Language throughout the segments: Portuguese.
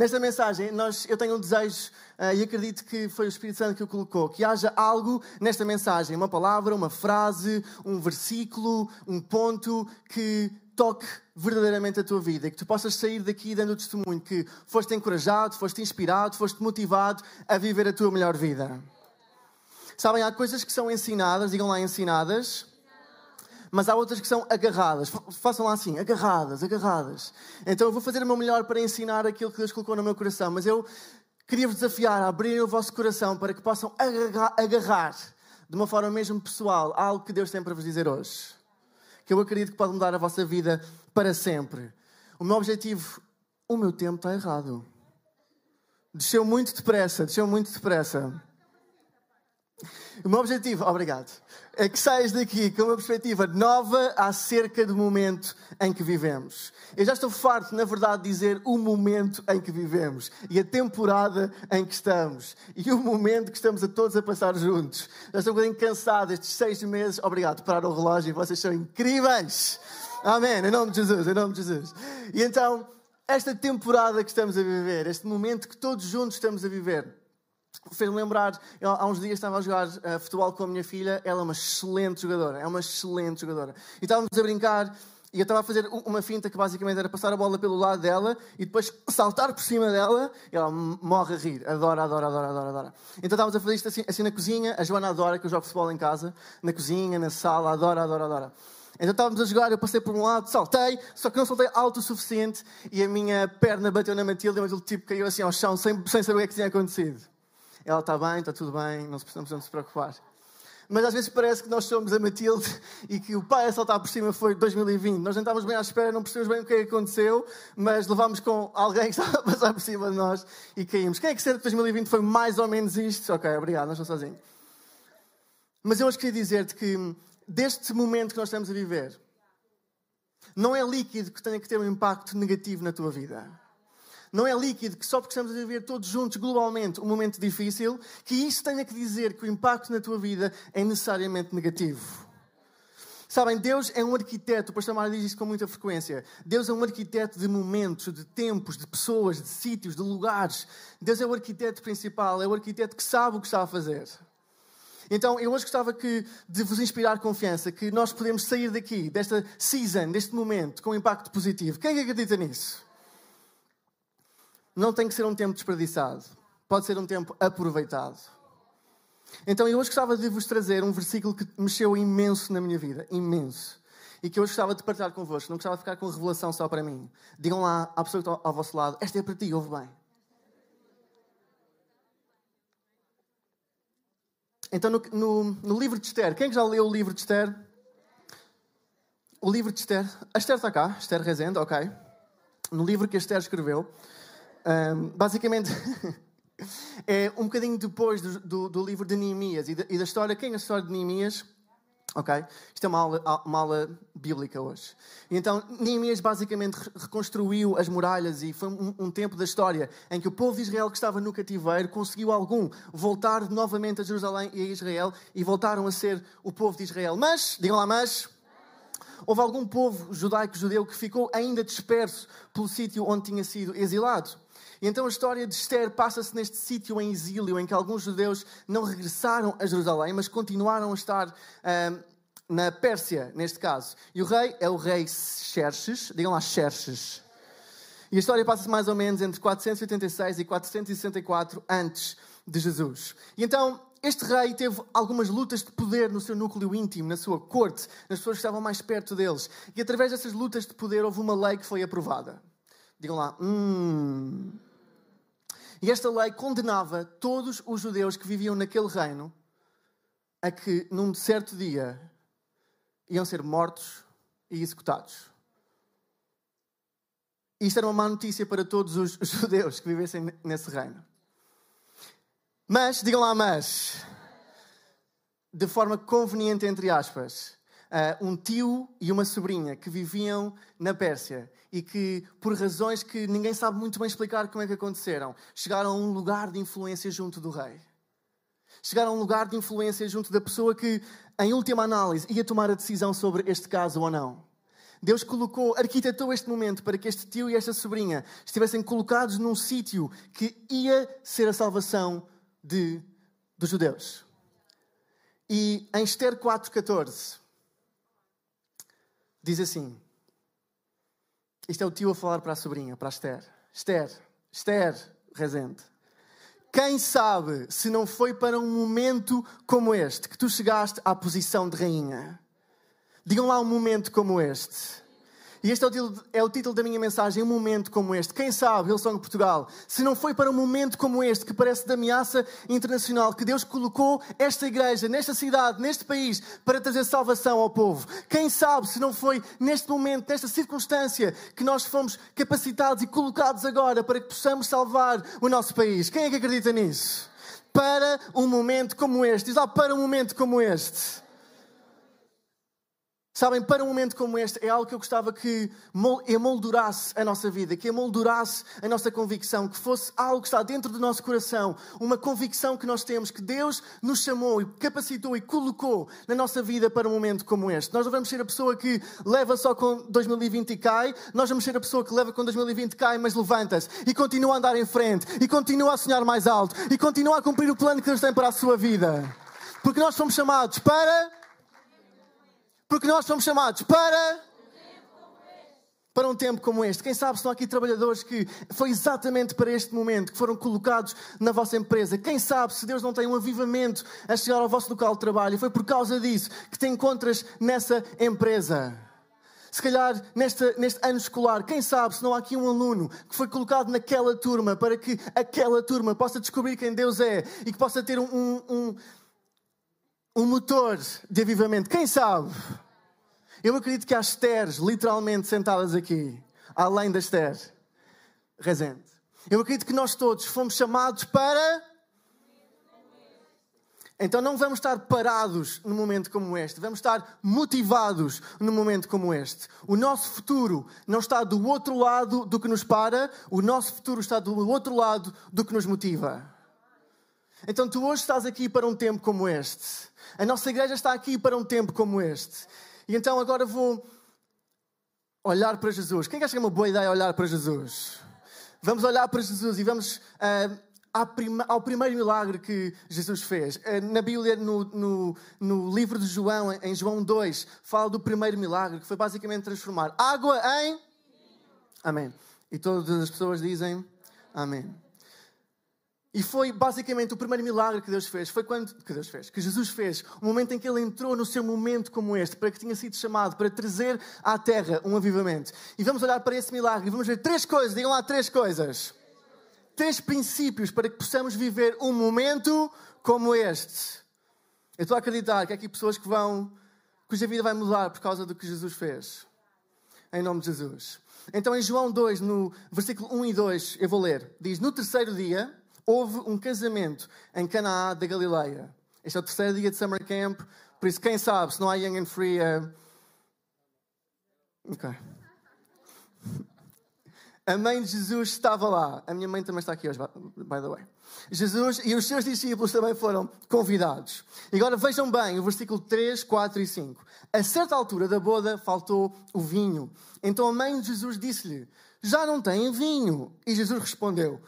Nesta mensagem, nós, eu tenho um desejo uh, e acredito que foi o Espírito Santo que o colocou, que haja algo nesta mensagem, uma palavra, uma frase, um versículo, um ponto que toque verdadeiramente a tua vida e que tu possas sair daqui dando o testemunho que foste encorajado, foste inspirado, foste motivado a viver a tua melhor vida. Sabem, há coisas que são ensinadas, digam lá ensinadas, mas há outras que são agarradas. Façam lá assim, agarradas, agarradas. Então eu vou fazer o meu melhor para ensinar aquilo que Deus colocou no meu coração, mas eu queria-vos desafiar a abrir o vosso coração para que possam agarrar, agarrar de uma forma mesmo pessoal algo que Deus tem para vos dizer hoje. Que eu acredito que pode mudar a vossa vida para sempre. O meu objetivo, o meu tempo está errado. Desceu muito depressa, desceu muito depressa. O meu objetivo, obrigado, é que saias daqui com uma perspectiva nova acerca do momento em que vivemos. Eu já estou farto, na verdade, de dizer o momento em que vivemos e a temporada em que estamos e o momento que estamos a todos a passar juntos. Já estou um bocadinho cansado estes seis meses. Obrigado, parar o relógio, vocês são incríveis. Amém, em nome de Jesus, em nome de Jesus. E então, esta temporada que estamos a viver, este momento que todos juntos estamos a viver, fez-me lembrar, eu, há uns dias estava a jogar uh, futebol com a minha filha, ela é uma excelente jogadora, é uma excelente jogadora. E estávamos a brincar e eu estava a fazer uma finta que basicamente era passar a bola pelo lado dela e depois saltar por cima dela e ela morre a rir. Adora, adora, adora, adora, adora. Então estávamos a fazer isto assim, assim na cozinha. A Joana adora que eu jogo futebol em casa, na cozinha, na sala, adora, adora, adora. Então estávamos a jogar, eu passei por um lado, saltei, só que não saltei alto o suficiente e a minha perna bateu na Matilde e o tipo caiu assim ao chão sem, sem saber o que, é que tinha acontecido. Ela está bem, está tudo bem, não precisamos se preocupar. Mas às vezes parece que nós somos a Matilde e que o pai a saltar por cima foi 2020. Nós nem estávamos bem à espera, não percebemos bem o que é aconteceu, mas levámos com alguém que estava a passar por cima de nós e caímos. Quem é que será que 2020 foi mais ou menos isto? Ok, obrigado, não estou sozinho. Mas eu hoje queria dizer-te que deste momento que nós estamos a viver, não é líquido que tenha que ter um impacto negativo na tua vida não é líquido, que só porque estamos a viver todos juntos globalmente um momento difícil, que isso tenha que dizer que o impacto na tua vida é necessariamente negativo. Sabem, Deus é um arquiteto, o pastor Mário diz isso com muita frequência. Deus é um arquiteto de momentos, de tempos, de pessoas, de sítios, de lugares. Deus é o arquiteto principal, é o arquiteto que sabe o que está a fazer. Então, eu hoje gostava que, de vos inspirar confiança, que nós podemos sair daqui, desta season, deste momento, com um impacto positivo. Quem acredita nisso? Não tem que ser um tempo desperdiçado, pode ser um tempo aproveitado. Então eu hoje gostava de vos trazer um versículo que mexeu imenso na minha vida, imenso. E que eu hoje gostava de partilhar convosco, não gostava de ficar com revelação só para mim. Digam lá à pessoa que está ao vosso lado, esta é para ti, ouve bem. Então, no, no, no, livro de Esther, quem é já leu o livro de Esther? O livro de Esther. A Esther está cá, Esther Rezende, ok. No livro que a Esther escreveu, um, basicamente, é um bocadinho depois do, do, do livro de Neemias e, e, da história. Quem é a história de Neemias? Ok? Isto é uma aula, uma aula bíblica hoje. E então, Neemias basicamente reconstruiu as muralhas e foi um, um, tempo da história em que o povo de Israel que estava no cativeiro conseguiu algum voltar novamente a Jerusalém e a Israel e voltaram a ser o povo de Israel. Mas, digam lá, mas houve algum povo judaico-judeu que ficou ainda disperso pelo sítio onde tinha sido exilado. E então a história de Esther passa-se neste sítio em exílio, em que alguns judeus não regressaram a Jerusalém, mas continuaram a estar na Pérsia, neste caso. E o rei é o rei Xerxes, digam lá Xerxes. E a história passa-se mais ou menos entre 486 e 464 antes de Jesus. E então este rei teve algumas lutas de poder no seu núcleo íntimo, na sua corte, nas pessoas que estavam mais perto deles. E através dessas lutas de poder houve uma lei que foi aprovada. Digam lá, hum. E esta lei condenava todos os judeus que viviam naquele reino a que, num certo dia, iam ser mortos e executados. Isto era uma má notícia para todos os judeus que vivessem nesse reino. Mas, digam lá, mas, de forma conveniente, entre aspas, uh, um tio e uma sobrinha que viviam na Pérsia e que, por razões que ninguém sabe muito bem explicar como é que aconteceram, chegaram a um lugar de influência junto do rei. Chegaram a um lugar de influência junto da pessoa que, em última análise, ia tomar a decisão sobre este caso ou não. Deus colocou, arquitetou este momento para que este tio e esta sobrinha estivessem colocados num sítio que ia ser a salvação de, dos judeus. E em Esther 4,14 diz assim: Isto é o tio a falar para a sobrinha, para a Esther. Esther, Esther, Rezende. Quem sabe se não foi para um momento como este que tu chegaste à posição de rainha? Digam lá um momento como este. E este é o, título, é o título da minha mensagem, um momento como este. Quem sabe, Hillsong Portugal, se não foi para um momento como este, que parece de ameaça internacional, que Deus colocou esta igreja, nesta cidade, neste país, para trazer salvação ao povo. Quem sabe, se não foi neste momento, nesta circunstância, que nós fomos capacitados e colocados agora para que possamos salvar o nosso país. Quem é que acredita nisso? Para um momento como este. Diz lá, para um momento como este. Sabem, para um momento como este, é algo que eu gostava que emoldurasse a nossa vida, que emoldurasse a nossa convicção, que fosse algo que está dentro do nosso coração, uma convicção que nós temos, que Deus nos chamou e capacitou e colocou na nossa vida para um momento como este. Nós não vamos ser a pessoa que leva só com 2020 e cai, nós vamos ser a pessoa que leva com 2020 e cai, mas levanta-se e continua a andar em frente, e continua a sonhar mais alto, e continua a cumprir o plano que Deus tem para a sua vida. Porque nós fomos chamados para porque nós somos chamados para para um tempo como este. Quem sabe estão aqui trabalhadores que foi exatamente para este momento que foram colocados na vossa empresa. Quem sabe se Deus não tem um avivamento a chegar ao vosso local de trabalho. Foi por causa disso que te encontras nessa empresa. Se calhar neste, neste ano escolar, quem sabe se não há aqui um aluno que foi colocado naquela turma para que aquela turma possa descobrir quem Deus é e que possa ter um, um motor de avivamento. Quem sabe? Eu acredito que há Esteres literalmente sentadas aqui, além da Esther Rezende. Eu acredito que nós todos fomos chamados para. Então não vamos estar parados num momento como este, vamos estar motivados num momento como este. O nosso futuro não está do outro lado do que nos para, o nosso futuro está do outro lado do que nos motiva. Então tu hoje estás aqui para um tempo como este. A nossa igreja está aqui para um tempo como este. E então agora vou olhar para Jesus. Quem acha que é uma boa ideia olhar para Jesus? Vamos olhar para Jesus e vamos uh, ao primeiro milagre que Jesus fez. Uh, na Bíblia, no, no, no, livro de João, em João 2, fala do primeiro milagre, que foi basicamente transformar água em. Amém. E todas as pessoas dizem Amém. E foi basicamente o primeiro milagre que Deus fez. Foi quando que Deus fez, que Jesus fez, o momento em que ele entrou no seu momento como este, para que tinha sido chamado para trazer à terra um avivamento. E vamos olhar para esse milagre e vamos ver três coisas, digam lá três coisas. Três princípios para que possamos viver um momento como este. Eu estou a acreditar que há aqui pessoas que vão, cuja vida vai mudar por causa do que Jesus fez. Em nome de Jesus. Então, em João 2, no versículo 1 e 2, eu vou ler. Diz: No terceiro dia houve um casamento em Canaã da Galileia. Este é o terceiro dia de Summer Camp, por isso, quem sabe, se não há Young and Free. Uh... Ok. A mãe de Jesus estava lá. A minha mãe também está aqui hoje, by the way. Jesus e os seus discípulos também foram convidados. E agora vejam bem o versículo 3, 4 e 5. A certa altura da boda faltou o vinho. Então a mãe de Jesus disse-lhe: Já não tem vinho. E Jesus respondeu: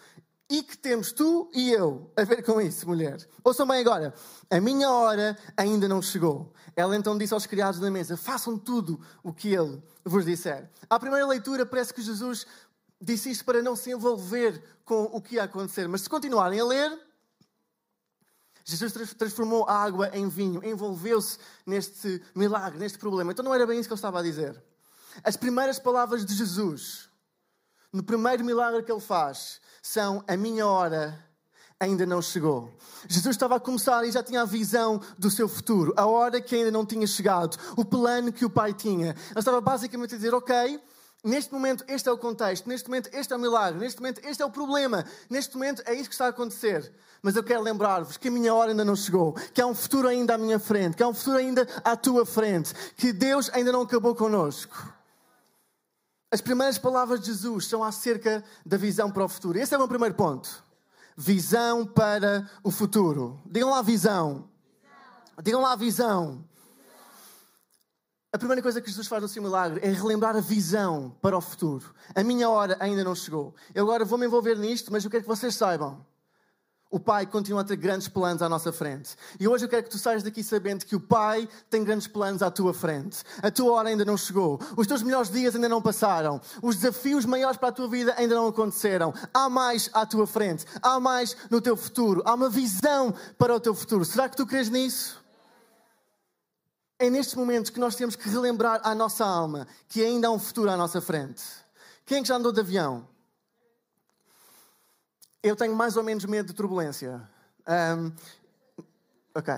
e que temos tu e eu a ver com isso, mulher. Ouçam bem agora, a minha hora ainda não chegou. Ela então disse aos criados da mesa: façam tudo o que ele vos disser. À primeira leitura, parece que Jesus disse isto para não se envolver com o que ia acontecer, mas se continuarem a ler, Jesus transformou a água em vinho, envolveu-se neste milagre, neste problema. Então não era bem isso que ele estava a dizer. As primeiras palavras de Jesus, no primeiro milagre que ele faz, são a minha hora ainda não chegou. Jesus estava a começar e já tinha a visão do seu futuro, a hora que ainda não tinha chegado, o plano que o Pai tinha. Ele estava basicamente a dizer: Ok, Neste momento, este é o contexto. Neste momento, este é o milagre. Neste momento, este é o problema. Neste momento, é isso que está a acontecer. Mas eu quero lembrar-vos que a minha hora ainda não chegou. Que há um futuro ainda à minha frente. Que há um futuro ainda à tua frente. Que Deus ainda não acabou connosco. As primeiras palavras de Jesus são acerca da visão para o futuro. Esse é o meu primeiro ponto. Visão para o futuro. Digam lá visão. Digam lá visão. A primeira coisa que Jesus faz no seu milagre é relembrar a visão para o futuro. A minha hora ainda não chegou. Eu agora vou me envolver nisto, mas eu quero que vocês saibam. O Pai continua a ter grandes planos à nossa frente. E hoje eu quero que tu saias daqui sabendo que o Pai tem grandes planos à tua frente. A tua hora ainda não chegou. Os teus melhores dias ainda não passaram. Os desafios maiores para a tua vida ainda não aconteceram. Há mais à tua frente. Há mais no teu futuro. Há uma visão para o teu futuro. Será que tu crês nisso? é nestes momentos que nós temos que relembrar à nossa alma que ainda há um futuro à nossa frente. Quem é que já andou de avião? Eu tenho mais ou menos medo de turbulência. Um, ok.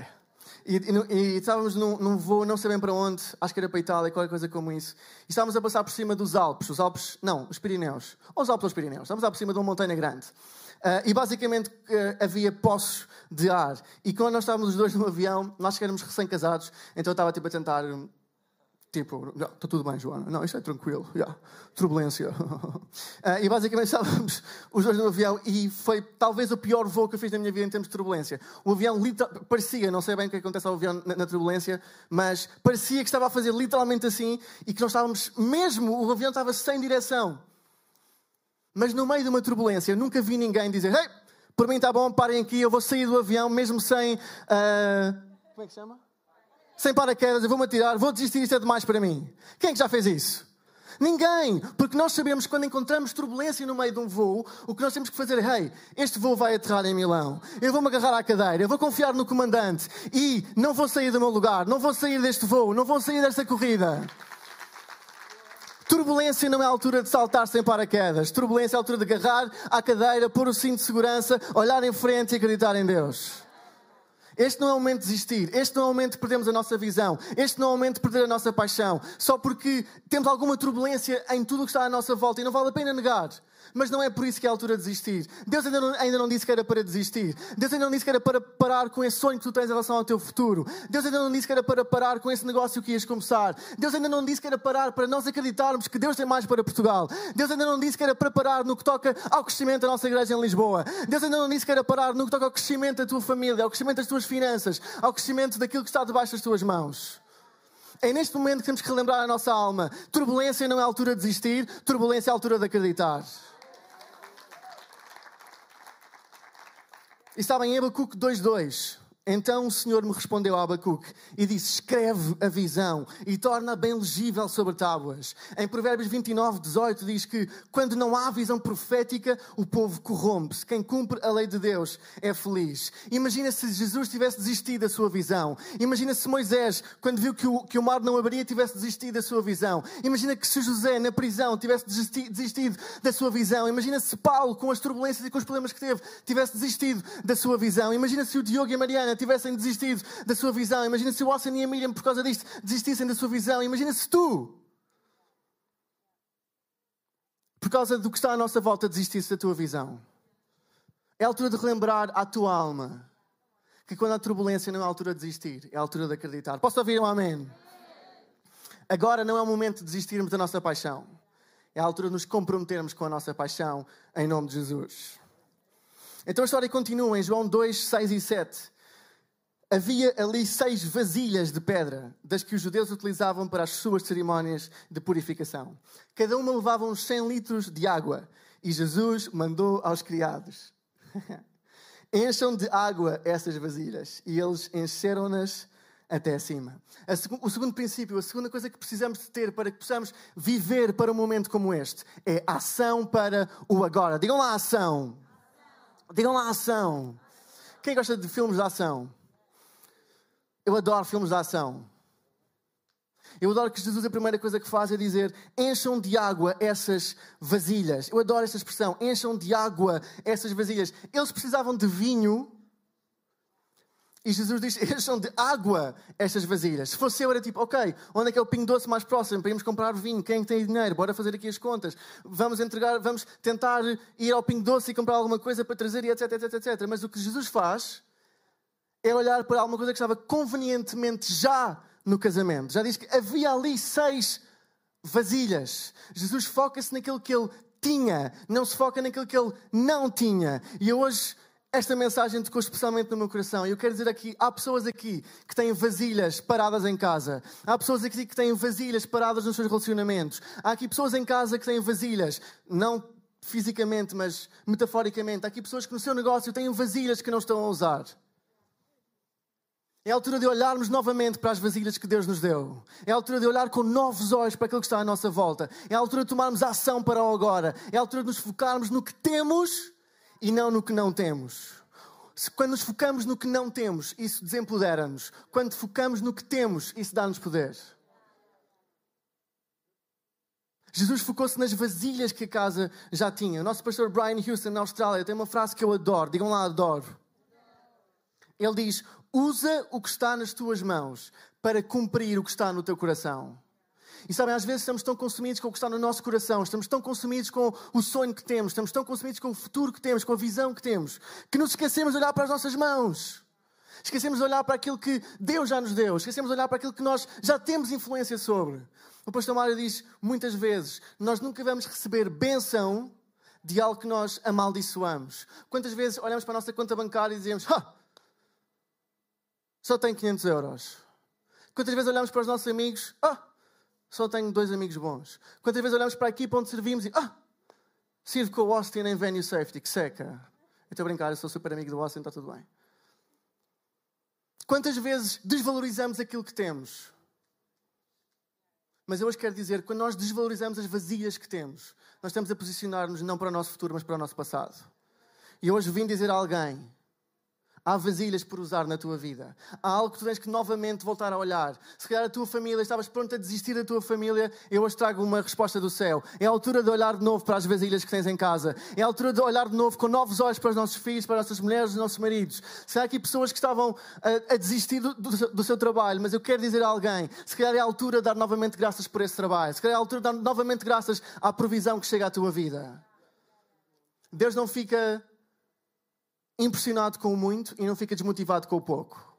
E, e, e, estávamos num, num voo, não sei bem para onde, acho que era para a Itália, qualquer coisa como isso. E estávamos a passar por cima dos Alpes, os Alpes, não, os Pirineus. Ou os Alpes ou os Pirineus. Estávamos por cima de uma montanha grande. Uh, e basicamente uh, havia poços de ar. E quando nós estávamos os dois no avião, nós éramos recém-casados, então eu estava tipo a tentar. Tipo, está tudo bem, Joana. Não, isto é tranquilo. Yeah. Turbulência. uh, e basicamente estávamos os dois no avião e foi talvez o pior voo que eu fiz na minha vida em termos de turbulência. O avião parecia, não sei bem o que acontece ao avião na, na, turbulência, mas parecia que estava a fazer literalmente assim e que nós estávamos, mesmo o avião estava sem direção. Mas no meio de uma turbulência, nunca vi ninguém dizer: Ei, por mim está bom, parem aqui, eu vou sair do avião, mesmo sem. Uh... Como é que se chama? Sem paraquedas, eu vou-me atirar, vou desistir, isto é demais para mim. Quem é que já fez isso? Ninguém, porque nós sabemos que quando encontramos turbulência no meio de um voo, o que nós temos que fazer é: hey, este voo vai aterrar em Milão, eu vou-me agarrar à cadeira, eu vou confiar no comandante e não vou sair do meu lugar, não vou sair deste voo, não vou sair desta corrida. Turbulência não é a altura de saltar sem paraquedas. Turbulência é a altura de agarrar à cadeira, pôr o cinto de segurança, olhar em frente e acreditar em Deus. Este não é o momento de desistir. Este não é o momento de perdermos a nossa visão. Este não é o momento de perder a nossa paixão. Só porque temos alguma turbulência em tudo o que está à nossa volta e não vale a pena negar mas não é por isso que é a altura de desistir. Deus ainda não, ainda não disse que era para desistir. Deus ainda não disse que era para parar com esse sonho que tu tens em relação ao teu futuro. Deus ainda não disse que era para parar com esse negócio que ias começar. Deus ainda não disse que era parar para nós acreditarmos que Deus tem mais para Portugal. Deus ainda não disse que era para parar no que toca ao crescimento da nossa igreja em Lisboa. Deus ainda não disse que era parar no que toca ao crescimento da tua família, ao crescimento das tuas finanças, ao crescimento daquilo que está debaixo das tuas mãos. É neste momento que temos que relembrar a nossa alma. Turbulência não é a altura de desistir, turbulência é a altura de acreditar. E sabem, em Abacuque 2.2, então o Senhor me respondeu a Abacuque e disse: Escreve a visão e torna bem legível sobre tábuas. Em Provérbios 29, 18 diz que quando não há visão profética, o povo corrompe-se. Quem cumpre a lei de Deus é feliz. Imagina se Jesus tivesse desistido da sua visão. Imagina se Moisés, quando viu que o, que o mar não abriria, tivesse desistido da sua visão. Imagina que se José, na prisão, tivesse desistido da sua visão. Imagina se Paulo, com as turbulências e com os problemas que teve, tivesse desistido da sua visão. Imagina se o Diogo e a Mariana tivessem desistido da sua visão. Imagina se o Austin e a Miriam, por causa disto, desistissem da sua visão. Imagina se tu, por causa do que está à nossa volta, desistisse da tua visão. É a altura de relembrar à tua alma que quando há turbulência não é a altura de desistir, é a altura de acreditar. Posso ouvir um amém? Agora não é o momento de desistirmos da nossa paixão. É a altura de nos comprometermos com a nossa paixão em nome de Jesus. Então a história continua em João 2, 6 e 7 havia ali seis vasilhas de pedra, das que os judeus utilizavam para as suas cerimónias de purificação. Cada uma levava uns 100 litros de água. E Jesus mandou aos criados: Encham de água essas vasilhas. E eles encheram-nas até acima. O segundo princípio, a segunda coisa que precisamos de ter para que possamos viver para um momento como este é ação para o agora. Digam lá ação. Digam lá ação. Quem gosta de filmes de ação? Eu adoro filmes de ação. Eu adoro que Jesus a primeira coisa que faz é dizer: encham de água essas vasilhas. Eu adoro esta expressão: encham de água essas vasilhas. Eles precisavam de vinho E Jesus diz: encham de água estas vasilhas. Se fosse eu, era tipo: ok, onde é que é o pingo doce mais próximo para irmos comprar vinho? Quem é tem dinheiro? Bora fazer aqui as contas. Vamos entregar, vamos tentar ir ao pingo doce e comprar alguma coisa para trazer e etc, etc, etc. Mas o que Jesus faz é olhar para alguma coisa que estava convenientemente já no casamento. Já diz que havia ali seis vasilhas. Jesus foca-se naquilo que ele tinha, não se foca naquilo que ele não tinha. E hoje esta mensagem tocou especialmente no meu coração. E eu quero dizer aqui: há pessoas aqui que têm vasilhas paradas em casa. Há pessoas aqui que têm vasilhas paradas nos seus relacionamentos. Há aqui pessoas em casa que têm vasilhas, não fisicamente, mas metaforicamente. Há aqui pessoas que no seu negócio têm vasilhas que não estão a usar. É a altura de olharmos novamente para as vasilhas que Deus nos deu. É a altura de olhar com novos olhos para aquilo que está à nossa volta. É a altura de tomarmos ação para o agora. É a altura de nos focarmos no que temos e não no que não temos. Quando nos focamos no que não temos, isso desempodera-nos. Quando focamos no que temos, isso dá-nos poder. Jesus focou-se nas vasilhas que a casa já tinha. O nosso pastor Brian Houston, na Austrália, tem uma frase que eu adoro. Digam lá, adoro. Ele diz: Usa o que está nas tuas mãos para cumprir o que está no teu coração. E sabem, às vezes estamos tão consumidos com o que está no nosso coração, estamos tão consumidos com o sonho que temos, estamos tão consumidos com o futuro que temos, com a visão que temos, que nos esquecemos de olhar para as nossas mãos. Esquecemos de olhar para aquilo que Deus já nos deu, esquecemos de olhar para aquilo que nós já temos influência sobre. O pastor Mário diz muitas vezes: nós nunca vamos receber benção de algo que nós amaldiçoamos. Quantas vezes olhamos para a nossa conta bancária e dizemos: ha, só tenho 500 euros. Quantas vezes olhamos para os nossos amigos: ah, só tenho dois amigos bons. Quantas vezes olhamos para a equipa onde servimos e, ah, sirvo com o Austin em Venue Safety, que seca. Estou a brincar, eu sou super amigo do Austin, está tudo bem. Quantas vezes desvalorizamos aquilo que temos? Mas eu hoje quero dizer que quando nós desvalorizamos as vazias que temos, nós estamos a posicionar-nos não para o nosso futuro, mas para o nosso passado. E hoje vim dizer a alguém Há vasilhas por usar na tua vida. Há algo que tu tens que novamente voltar a olhar. Se calhar a tua família, estavas pronto a desistir da tua família, eu hoje trago uma resposta do céu. É a altura de olhar de novo para as vasilhas que tens em casa. É a altura de olhar de novo com novos olhos para os nossos filhos, para as nossas mulheres, os nossos maridos. Se há aqui pessoas que estavam a, a desistir do, do, do, seu trabalho, mas eu quero dizer a alguém, se calhar é a altura de dar novamente graças por esse trabalho. Se calhar é a altura de dar novamente graças à provisão que chega à tua vida. Deus não fica impressionado com o muito e não fica desmotivado com o pouco.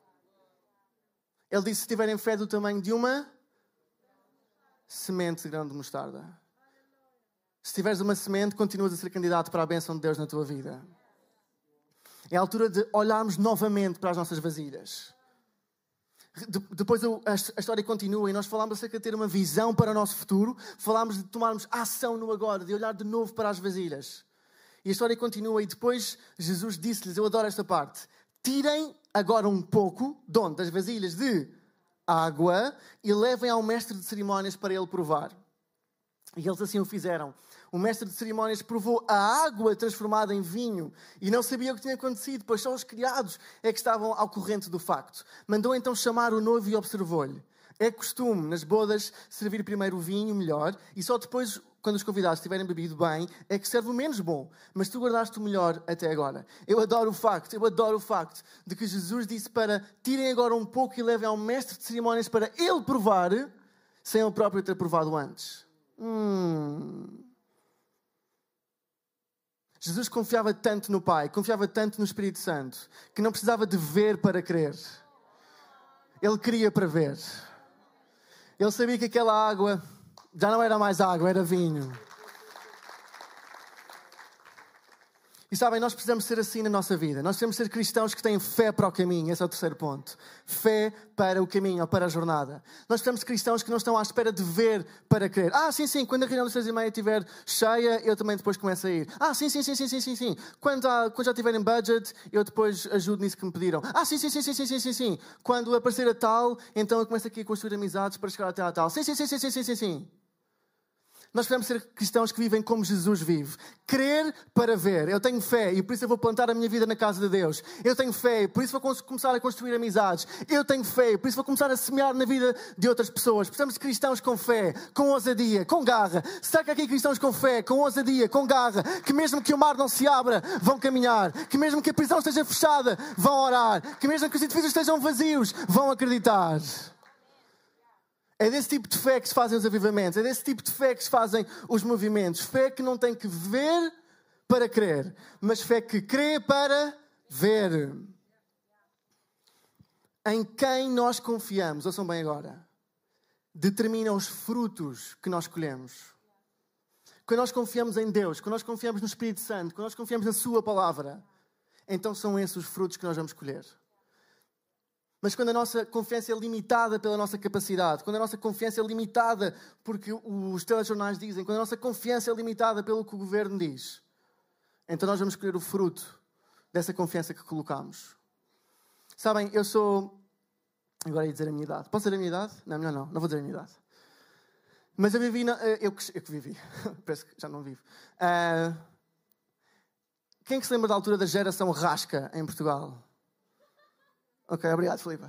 Ele disse: se tiverem fé do tamanho de uma semente de grão de mostarda. Se tiveres uma semente, continuas a ser candidato para a bênção de Deus na tua vida. É a altura de olharmos novamente para as nossas vasilhas. depois a, história continua e nós falamos acerca de ter uma visão para o nosso futuro, falamos de tomarmos ação no agora, de olhar de novo para as vasilhas. E a história continua, e depois Jesus disse-lhes: Eu adoro esta parte. Tirem agora um pouco, de onde? Das vasilhas de água e levem ao mestre de cerimónias para ele provar. E eles assim o fizeram. O mestre de cerimónias provou a água transformada em vinho e não sabia o que tinha acontecido, pois só os criados é que estavam ao corrente do facto. Mandou então chamar o noivo e observou-lhe. É costume nas bodas servir primeiro o vinho melhor e só depois quando os convidados tiverem bebido bem, é que serve o menos bom. Mas tu guardaste o melhor até agora. Eu adoro o facto, eu adoro o facto de que Jesus disse para tirem agora um pouco e levem ao mestre de cerimónias para ele provar, sem ele próprio ter provado antes. Hum. Jesus confiava tanto no Pai, confiava tanto no Espírito Santo, que não precisava de ver para crer. Ele queria para ver. Ele sabia que aquela água já não era mais água, era vinho. E sabem, nós precisamos ser assim na nossa vida. Nós precisamos ser cristãos que têm fé para o caminho. Esse é o terceiro ponto. Fé para o caminho ou para a jornada. Nós precisamos de cristãos que não estão à espera de ver para crer. Ah, sim, sim, quando a reunião das seis e meia estiver cheia, eu também depois começo a ir. Ah, sim, sim, sim, sim, sim, sim, sim. Quando, quando já tiverem budget, eu depois ajudo nisso que me pediram. Ah, sim, sim, sim, sim, sim, sim, sim, sim. Quando aparecer a tal, então eu começo aqui a construir amizades para chegar até a tal. Sim, sim, sim, sim, sim, sim, sim. sim. Nós precisamos ser cristãos que vivem como Jesus vive. Crer para ver. Eu tenho fé e por isso eu vou plantar a minha vida na casa de Deus. Eu tenho fé e por isso vou começar a construir amizades. Eu tenho fé e por isso vou começar a semear na vida de outras pessoas. Precisamos de cristãos com fé, com ousadia, com garra. Será que aqui cristãos com fé, com ousadia, com garra, que mesmo que o mar não se abra, vão caminhar. Que mesmo que a prisão esteja fechada, vão orar. Que mesmo que os edifícios estejam vazios, vão acreditar. É desse tipo de fé que se fazem os avivamentos, é desse tipo de fé que se fazem os movimentos. Fé que não tem que ver para crer, mas fé que crê para ver. Em quem nós confiamos, ouçam bem agora, determina os frutos que nós colhemos. Quando nós confiamos em Deus, quando nós confiamos no Espírito Santo, quando nós confiamos na Sua palavra, então são esses os frutos que nós vamos colher. Mas quando a nossa confiança é limitada pela nossa capacidade, quando a nossa confiança é limitada porque os telejornais dizem, quando a nossa confiança é limitada pelo que o governo diz, então nós vamos escolher o fruto dessa confiança que colocamos. Sabem, eu sou. Agora ia dizer a minha idade. Posso dizer a minha idade? Não, melhor não, não vou dizer a minha idade. Mas eu vivi. Na... Eh, eu, que, eu que vivi. Parece que já não vivo. Uh... Quem é que se lembra da altura da geração rasca em Portugal? Ok, obrigado, Filipe.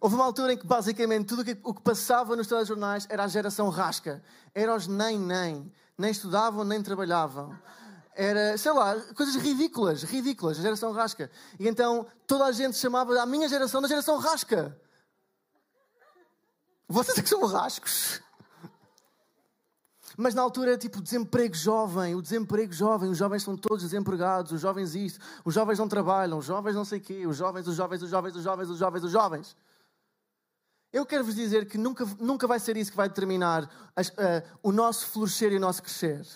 Houve uma altura em que basicamente tudo o que passava nos telejornais era a geração rasca. Era os nem, nem. Nem estudavam, nem trabalhavam. Era, sei lá, coisas ridículas, ridículas, a geração rasca. E então toda a gente chamava a minha geração da geração rasca. Vocês é que são rascos. Mas na altura, tipo, desemprego jovem, o desemprego jovem, os jovens são todos desempregados, os jovens isto, os jovens não trabalham, os jovens não sei o quê, os jovens, os jovens, os jovens, os jovens, os jovens, os jovens. Eu quero vos dizer que nunca, nunca vai ser isso que vai determinar as, uh, o nosso florescer e o nosso crescer.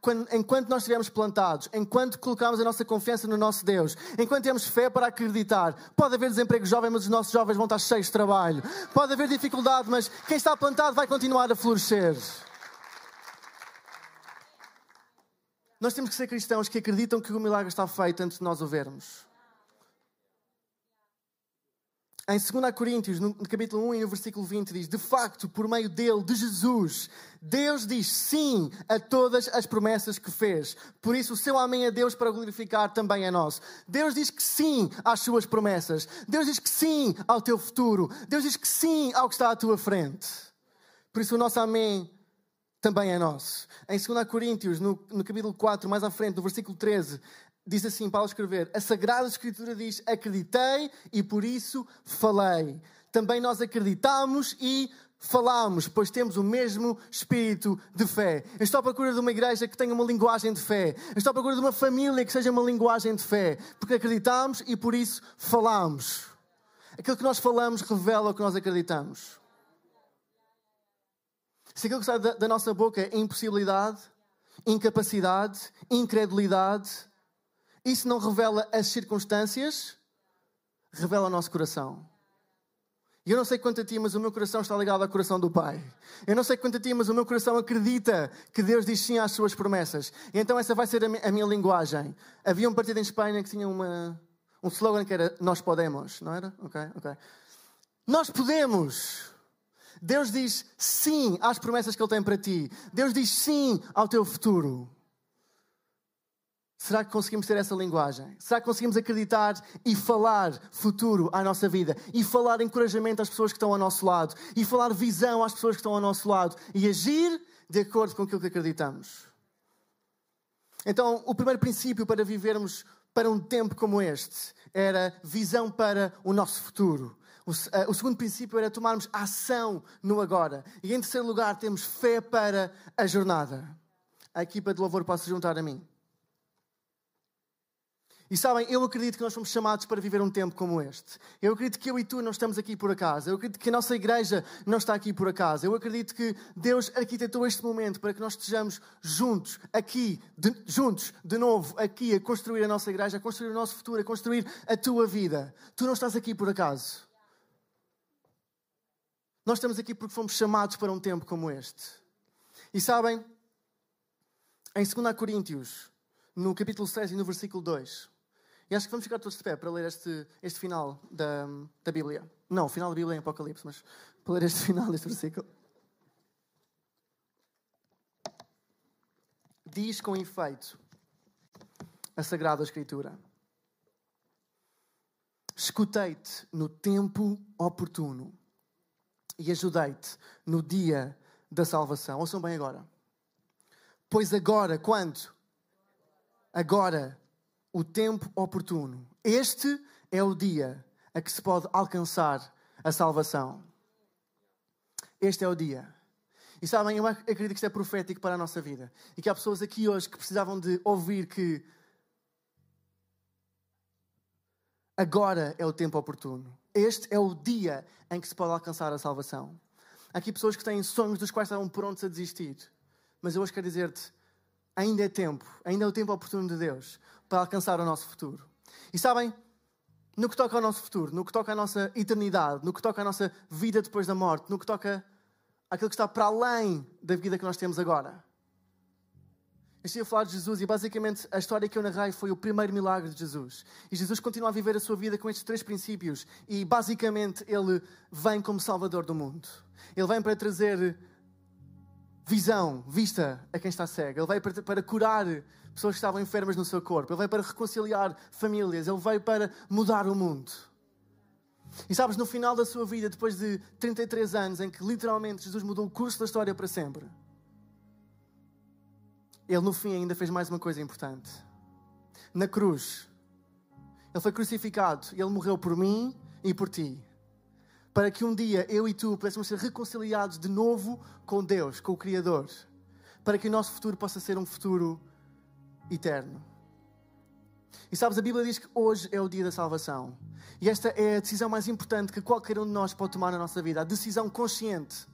Quando, enquanto nós estivermos plantados, enquanto colocamos a nossa confiança no nosso Deus, enquanto temos fé para acreditar, pode haver desemprego jovem, mas os nossos jovens vão estar cheios de trabalho. Pode haver dificuldade, mas quem está plantado vai continuar a florescer. Nós temos que ser cristãos que acreditam que o milagre está feito antes de nós o vermos. Em 2 Coríntios, no capítulo 1 e no versículo 20, diz: De facto, por meio dele, de Jesus, Deus diz sim a todas as promessas que fez. Por isso, o seu amém a Deus para glorificar também é nosso. Deus diz que sim às suas promessas. Deus diz que sim ao teu futuro. Deus diz que sim ao que está à tua frente. Por isso, o nosso amém também é nosso. Em 2 Coríntios, no, no capítulo 4, mais à frente, no versículo 13, diz assim, Paulo escrever, a Sagrada Escritura diz, acreditei e por isso falei. Também nós acreditamos e falamos, pois temos o mesmo espírito de fé. Eu estou à procura de uma igreja que tenha uma linguagem de fé. Eu estou à procura de uma família que seja uma linguagem de fé. Porque acreditamos e por isso falamos. Aquilo que nós falamos revela o que nós acreditamos. Se aquilo que sai da, da nossa boca é impossibilidade, incapacidade, incredulidade, isso não revela as circunstâncias, revela o nosso coração. E eu não sei quanto a ti, mas o meu coração está ligado ao coração do Pai. Eu não sei quanto a ti, mas o meu coração acredita que Deus diz sim às suas promessas. E então essa vai ser a minha, linguagem. Havia um partido em Espanha que tinha uma, um slogan que era Nós podemos, não era? Ok, ok. Nós podemos. Deus diz sim às promessas que Ele tem para ti. Deus diz sim ao teu futuro. Será que conseguimos ter essa linguagem? Será que conseguimos acreditar e falar futuro à nossa vida? E falar encorajamento às pessoas que estão ao nosso lado? E falar visão às pessoas que estão ao nosso lado? E agir de acordo com aquilo que acreditamos? Então, o primeiro princípio para vivermos para um tempo como este era visão para o nosso futuro. O, uh, o, segundo princípio era tomarmos ação no agora. E em terceiro lugar, temos fé para a jornada. A equipa de louvor pode se juntar a mim. E sabem, eu acredito que nós fomos chamados para viver um tempo como este. Eu acredito que eu e tu não estamos aqui por acaso. Eu acredito que a nossa igreja não está aqui por acaso. Eu acredito que Deus arquitetou este momento para que nós estejamos juntos, aqui, de, juntos, de novo, aqui, a construir a nossa igreja, a construir o nosso futuro, a construir a tua vida. Tu não estás aqui por acaso. Nós estamos aqui porque fomos chamados para um tempo como este. E sabem, em 2 Coríntios, no capítulo 6 e no versículo 2, e acho que vamos ficar todos de pé para ler este, este final da, da Bíblia. Não, o final da Bíblia é em Apocalipse, mas para ler este final deste versículo. Diz com efeito a Sagrada Escritura: Escutei-te no tempo oportuno e ajudei-te no dia da salvação. Ouçam bem agora. Pois agora, quando? Agora, o tempo oportuno. Este é o dia a que se pode alcançar a salvação. Este é o dia. E sabem, eu acredito que isto é profético para a nossa vida. E que há pessoas aqui hoje que precisavam de ouvir que agora é o tempo oportuno. Este é o dia em que se pode alcançar a salvação. Há aqui pessoas que têm sonhos dos quais estavam prontos a desistir. Mas eu hoje quero dizer-te: ainda é tempo, ainda é o tempo oportuno de Deus para alcançar o nosso futuro. E sabem, no que toca ao nosso futuro, no que toca à nossa eternidade, no que toca à nossa vida depois da morte, no que toca àquilo que está para além da vida que nós temos agora. Estive a falar de Jesus e basicamente a história que eu narrei foi o primeiro milagre de Jesus. E Jesus continua a viver a sua vida com estes três princípios e basicamente ele vem como Salvador do mundo. Ele vem para trazer visão, vista a quem está cego. Ele veio para, para curar pessoas que estavam enfermas no seu corpo. Ele veio para reconciliar famílias. Ele veio para mudar o mundo. E sabes, no final da sua vida, depois de 33 anos, em que literalmente Jesus mudou o curso da história para sempre, ele no fim ainda fez mais uma coisa importante. Na cruz, ele foi crucificado ele morreu por mim e por ti para que um dia eu e tu pudéssemos ser reconciliados de novo com Deus, com o Criador, para que o nosso futuro possa ser um futuro eterno. E sabes, a Bíblia diz que hoje é o dia da salvação. E esta é a decisão mais importante que qualquer um de nós pode tomar na nossa vida. A decisão consciente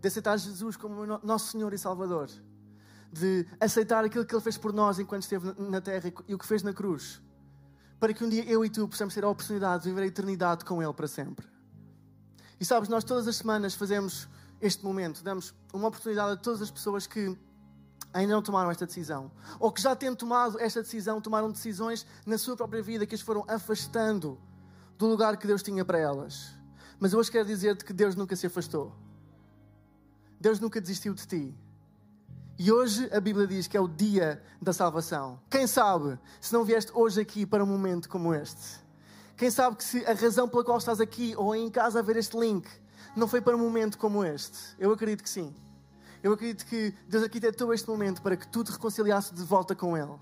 de aceitar Jesus como nosso Senhor e Salvador. De aceitar aquilo que Ele fez por nós enquanto esteve na terra e o que fez na cruz. Para que um dia eu e tu possamos ter a oportunidade de viver a eternidade com Ele para sempre. E sabes, nós todas as semanas fazemos este momento, damos uma oportunidade a todas as pessoas que ainda não tomaram esta decisão, ou que já tendo tomado esta decisão, tomaram decisões na sua própria vida que as foram afastando do lugar que Deus tinha para elas. Mas hoje quero dizer-te que Deus nunca se afastou. Deus nunca desistiu de ti. E hoje a Bíblia diz que é o dia da salvação. Quem sabe se não vieste hoje aqui para um momento como este? Quem sabe que se a razão pela qual estás aqui ou em casa a ver este link não foi para um momento como este? Eu acredito que sim. Eu acredito que Deus arquitetou este momento para que tu te reconciliasses de volta com Ele.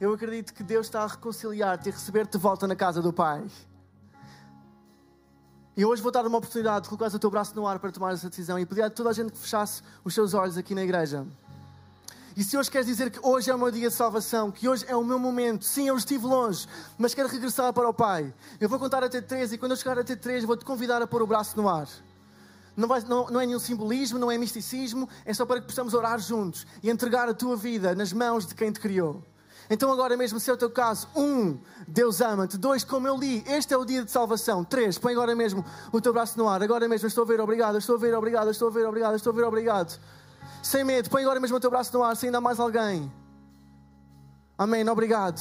Eu acredito que Deus está a reconciliar-te e receber-te de volta na casa do Pai. E hoje vou dar uma oportunidade de colocar o teu braço no ar para tomar essa decisão e pedir a toda a gente que fechasse os seus olhos aqui na igreja. E se hoje queres dizer que hoje é o meu dia de salvação, que hoje é o meu momento, sim, eu estive longe, mas quero regressar para o Pai, eu vou contar até três e quando eu chegar até três vou-te convidar a pôr o braço no ar. Não, vai, não, não, é nenhum simbolismo, não é misticismo, é só para que possamos orar juntos e entregar a tua vida nas mãos de quem te criou. Então, agora mesmo, se é o teu caso, um, Deus ama-te. Dois, como eu li, este é o dia de salvação. Três, põe agora mesmo o teu braço no ar. Agora mesmo, estou a ver, obrigado, estou a ver, obrigado, estou a ver, obrigado, estou a ver, obrigado sem medo. Põe agora mesmo o teu braço no ar, se ainda há mais alguém. Amém, obrigado.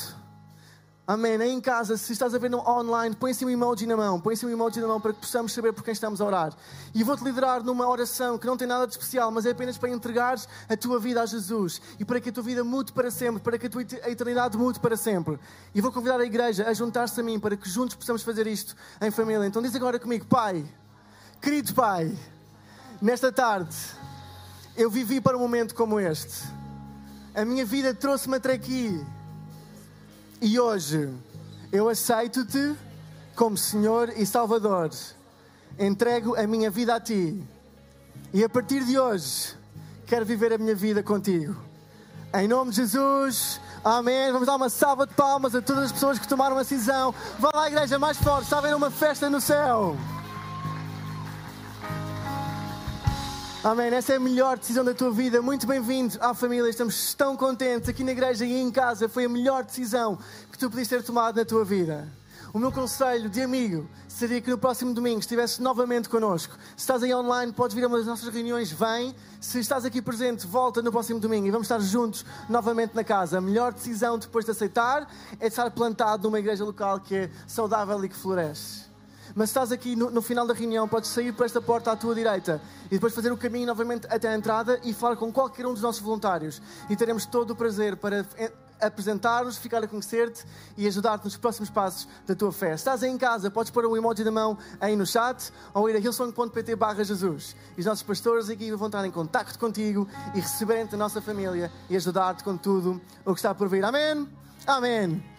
Amém. Aí em casa, se estás a ver no online, põe assim um emoji na mão. Põe assim um emoji na mão para que possamos saber por quem estamos a orar. E vou-te liderar numa oração que não tem nada de especial, mas é apenas para entregares a tua vida a Jesus. E para que a tua vida mude para sempre, para que a tua eternidade mude para sempre. E vou convidar a igreja a juntar-se a mim para que juntos possamos fazer isto em família. Então diz agora comigo, Pai, querido Pai, nesta tarde eu vivi para um momento como este. A minha vida trouxe-me até aqui. E hoje eu aceito-te como Senhor e Salvador. Entrego a minha vida a ti. E a partir de hoje quero viver a minha vida contigo. Em nome de Jesus. Amém. Vamos dar uma salva de palmas a todas as pessoas que tomaram a decisão. Vá lá, igreja, mais forte. Está a haver uma festa no céu. Amém. Essa é a melhor decisão da tua vida. Muito bem-vindo à família. Estamos tão contentes aqui na igreja e em casa. Foi a melhor decisão que tu podias ter tomado na tua vida. O meu conselho de amigo seria que no próximo domingo estivesse novamente connosco. Se estás aí online, podes vir a uma das nossas reuniões, vem. Se estás aqui presente, volta no próximo domingo e vamos estar juntos novamente na casa. A melhor decisão depois de aceitar é estar plantado numa igreja local que é saudável e que floresce. Mas estás aqui no, no, final da reunião, podes sair por esta porta à tua direita e depois fazer o caminho novamente até a entrada e falar com qualquer um dos nossos voluntários. E teremos todo o prazer para apresentar-nos, ficar a conhecer-te e ajudar-te nos próximos passos da tua fé. Estás aí em casa, podes pôr um emoji da mão aí no chat ou ir a hillsong.pt barra Jesus. E os nossos pastores aqui vão estar em contato contigo e receberem-te a nossa família e ajudar-te com tudo o que está por vir. Amém? Amém.